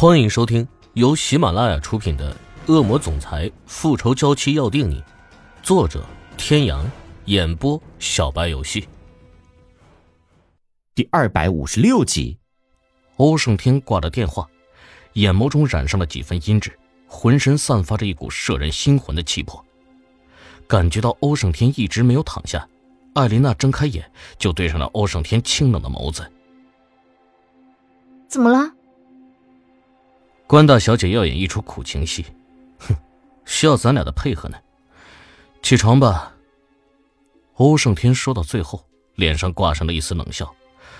欢迎收听由喜马拉雅出品的《恶魔总裁复仇娇妻要定你》，作者：天阳，演播：小白游戏。第二百五十六集，欧胜天挂了电话，眼眸中染上了几分阴鸷，浑身散发着一股摄人心魂的气魄。感觉到欧胜天一直没有躺下，艾琳娜睁开眼就对上了欧胜天清冷的眸子。怎么了？关大小姐要演一出苦情戏，哼，需要咱俩的配合呢。起床吧。欧胜天说到最后，脸上挂上了一丝冷笑，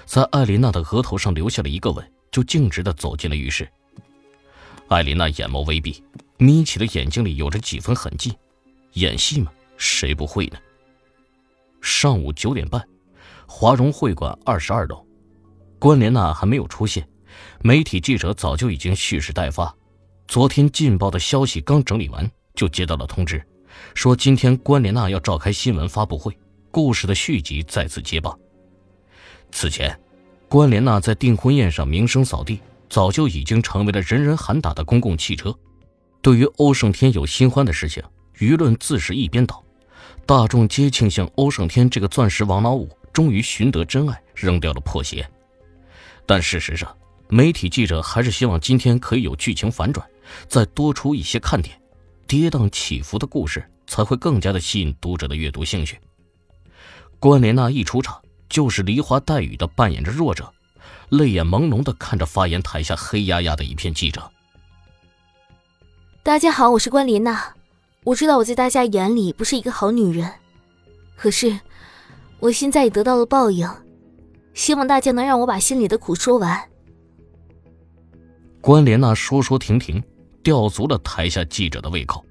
在艾琳娜的额头上留下了一个吻，就径直的走进了浴室。艾琳娜眼眸微闭，眯起的眼睛里有着几分痕迹。演戏嘛，谁不会呢？上午九点半，华荣会馆二十二楼，关莲娜还没有出现。媒体记者早就已经蓄势待发，昨天劲爆的消息刚整理完，就接到了通知，说今天关莲娜要召开新闻发布会，故事的续集再次接棒。此前，关莲娜在订婚宴上名声扫地，早就已经成为了人人喊打的公共汽车。对于欧胜天有新欢的事情，舆论自是一边倒，大众皆庆幸欧胜天这个钻石王老五终于寻得真爱，扔掉了破鞋。但事实上，媒体记者还是希望今天可以有剧情反转，再多出一些看点，跌宕起伏的故事才会更加的吸引读者的阅读兴趣。关莲娜一出场就是梨花带雨的扮演着弱者，泪眼朦胧的看着发言台下黑压压的一片记者。大家好，我是关莲娜，我知道我在大家眼里不是一个好女人，可是我现在也得到了报应，希望大家能让我把心里的苦说完。关莲娜说说停停，吊足了台下记者的胃口。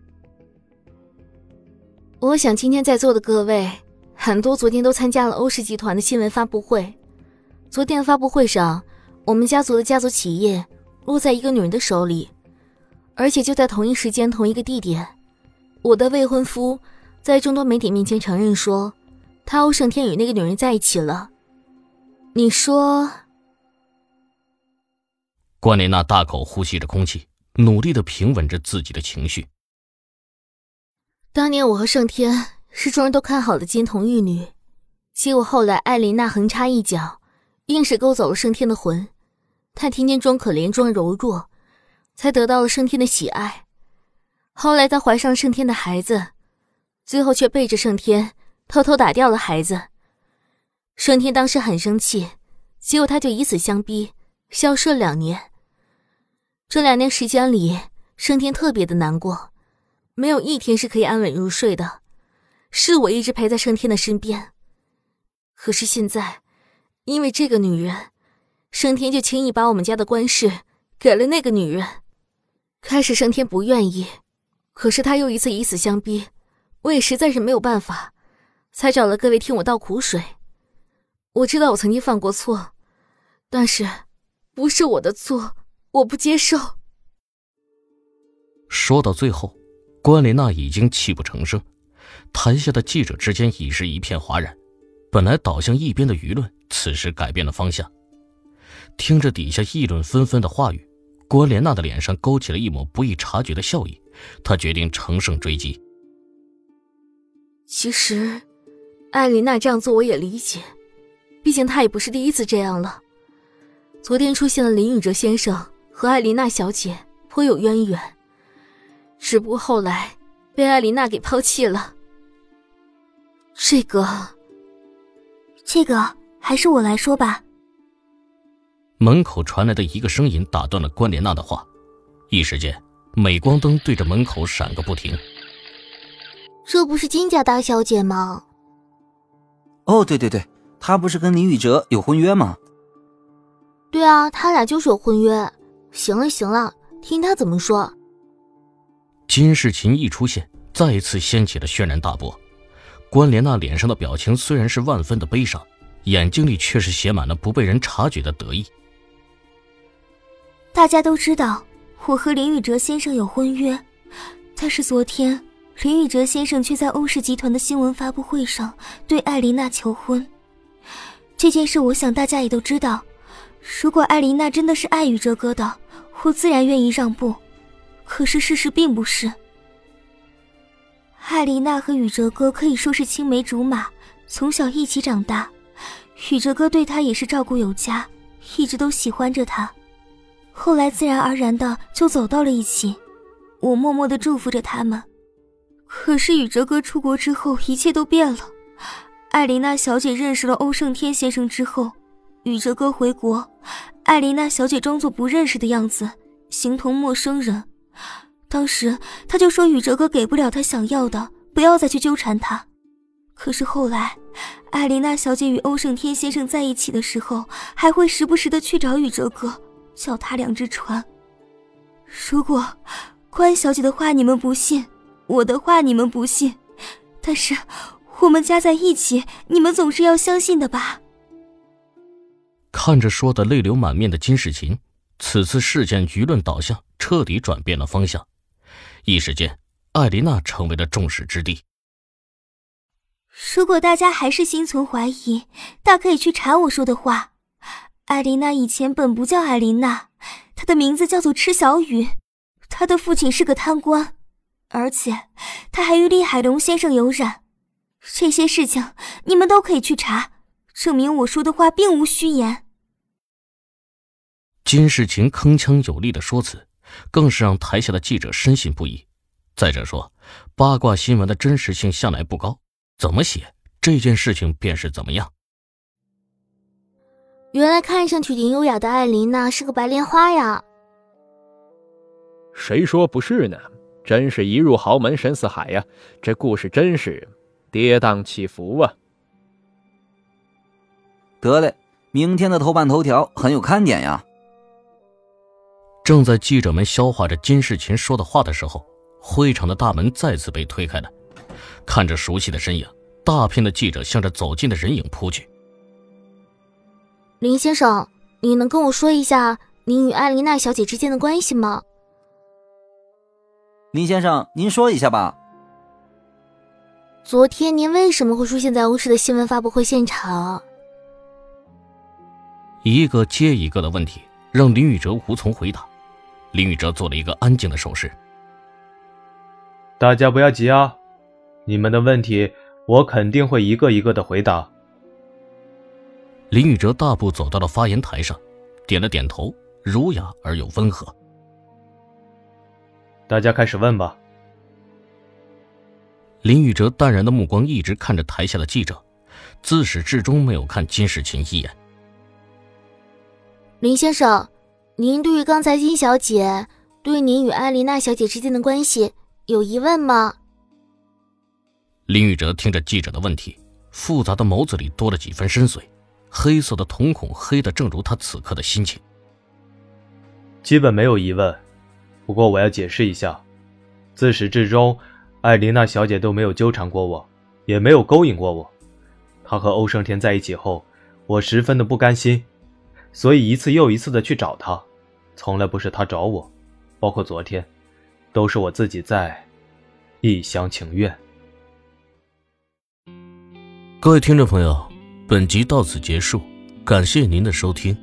我想今天在座的各位，很多昨天都参加了欧氏集团的新闻发布会。昨天的发布会上，我们家族的家族企业落在一个女人的手里，而且就在同一时间、同一个地点，我的未婚夫在众多媒体面前承认说，他欧胜天与那个女人在一起了。你说？关琳娜大口呼吸着空气，努力的平稳着自己的情绪。当年我和盛天是众人都看好的金童玉女，结果后来艾琳娜横插一脚，硬是勾走了盛天的魂。她天天装可怜，装柔弱，才得到了盛天的喜爱。后来她怀上了盛天的孩子，最后却背着盛天偷偷打掉了孩子。盛天当时很生气，结果他就以死相逼，消失了两年。这两年时间里，盛天特别的难过，没有一天是可以安稳入睡的。是我一直陪在盛天的身边。可是现在，因为这个女人，盛天就轻易把我们家的官事给了那个女人。开始盛天不愿意，可是他又一次以死相逼，我也实在是没有办法，才找了各位听我倒苦水。我知道我曾经犯过错，但是，不是我的错。我不接受。说到最后，关莲娜已经泣不成声，台下的记者之间已是一片哗然。本来倒向一边的舆论，此时改变了方向。听着底下议论纷纷的话语，关莲娜的脸上勾起了一抹不易察觉的笑意。她决定乘胜追击。其实，艾琳娜这样做我也理解，毕竟她也不是第一次这样了。昨天出现了林宇哲先生。和艾琳娜小姐颇有渊源，只不过后来被艾琳娜给抛弃了。这个，这个还是我来说吧。门口传来的一个声音打断了关莲娜的话，一时间，镁光灯对着门口闪个不停。这不是金家大小姐吗？哦，对对对，她不是跟林宇哲有婚约吗？对啊，他俩就是有婚约。行了行了，听他怎么说。金世琴一出现，再一次掀起了轩然大波。关莲娜脸上的表情虽然是万分的悲伤，眼睛里却是写满了不被人察觉的得意。大家都知道我和林宇哲先生有婚约，但是昨天林宇哲先生却在欧氏集团的新闻发布会上对艾琳娜求婚。这件事，我想大家也都知道。如果艾琳娜真的是爱宇哲哥的，我自然愿意让步。可是事实并不是。艾琳娜和宇哲哥可以说是青梅竹马，从小一起长大。宇哲哥对她也是照顾有加，一直都喜欢着她。后来自然而然的就走到了一起。我默默的祝福着他们。可是宇哲哥出国之后，一切都变了。艾琳娜小姐认识了欧胜天先生之后，宇哲哥回国，艾琳娜小姐装作不认识的样子，形同陌生人。当时他就说宇哲哥给不了他想要的，不要再去纠缠他。可是后来，艾琳娜小姐与欧胜天先生在一起的时候，还会时不时的去找宇哲哥，脚踏两只船。如果关小姐的话你们不信，我的话你们不信，但是。我们加在一起，你们总是要相信的吧？看着说的泪流满面的金世琴，此次事件舆论导向彻底转变了方向，一时间，艾琳娜成为了众矢之的。如果大家还是心存怀疑，大可以去查我说的话。艾琳娜以前本不叫艾琳娜，她的名字叫做池小雨，她的父亲是个贪官，而且她还与厉海龙先生有染。这些事情你们都可以去查，证明我说的话并无虚言。金世琴铿锵有力的说辞，更是让台下的记者深信不疑。再者说，八卦新闻的真实性向来不高，怎么写这件事情便是怎么样。原来看上去挺优雅的艾琳娜是个白莲花呀？谁说不是呢？真是一入豪门深似海呀！这故事真是。跌宕起伏啊！得嘞，明天的头版头条很有看点呀。正在记者们消化着金世琴说的话的时候，会场的大门再次被推开了。看着熟悉的身影，大片的记者向着走近的人影扑去。林先生，你能跟我说一下您与艾琳娜小姐之间的关系吗？林先生，您说一下吧。昨天您为什么会出现在欧氏的新闻发布会现场？一个接一个的问题让林宇哲无从回答。林宇哲做了一个安静的手势。大家不要急啊，你们的问题我肯定会一个一个的回答。林宇哲大步走到了发言台上，点了点头，儒雅而又温和。大家开始问吧。林宇哲淡然的目光一直看着台下的记者，自始至终没有看金世琴一眼。林先生，您对于刚才金小姐对您与艾琳娜小姐之间的关系有疑问吗？林宇哲听着记者的问题，复杂的眸子里多了几分深邃，黑色的瞳孔黑的正如他此刻的心情。基本没有疑问，不过我要解释一下，自始至终。艾琳娜小姐都没有纠缠过我，也没有勾引过我。她和欧胜天在一起后，我十分的不甘心，所以一次又一次的去找她，从来不是他找我，包括昨天，都是我自己在，一厢情愿。各位听众朋友，本集到此结束，感谢您的收听。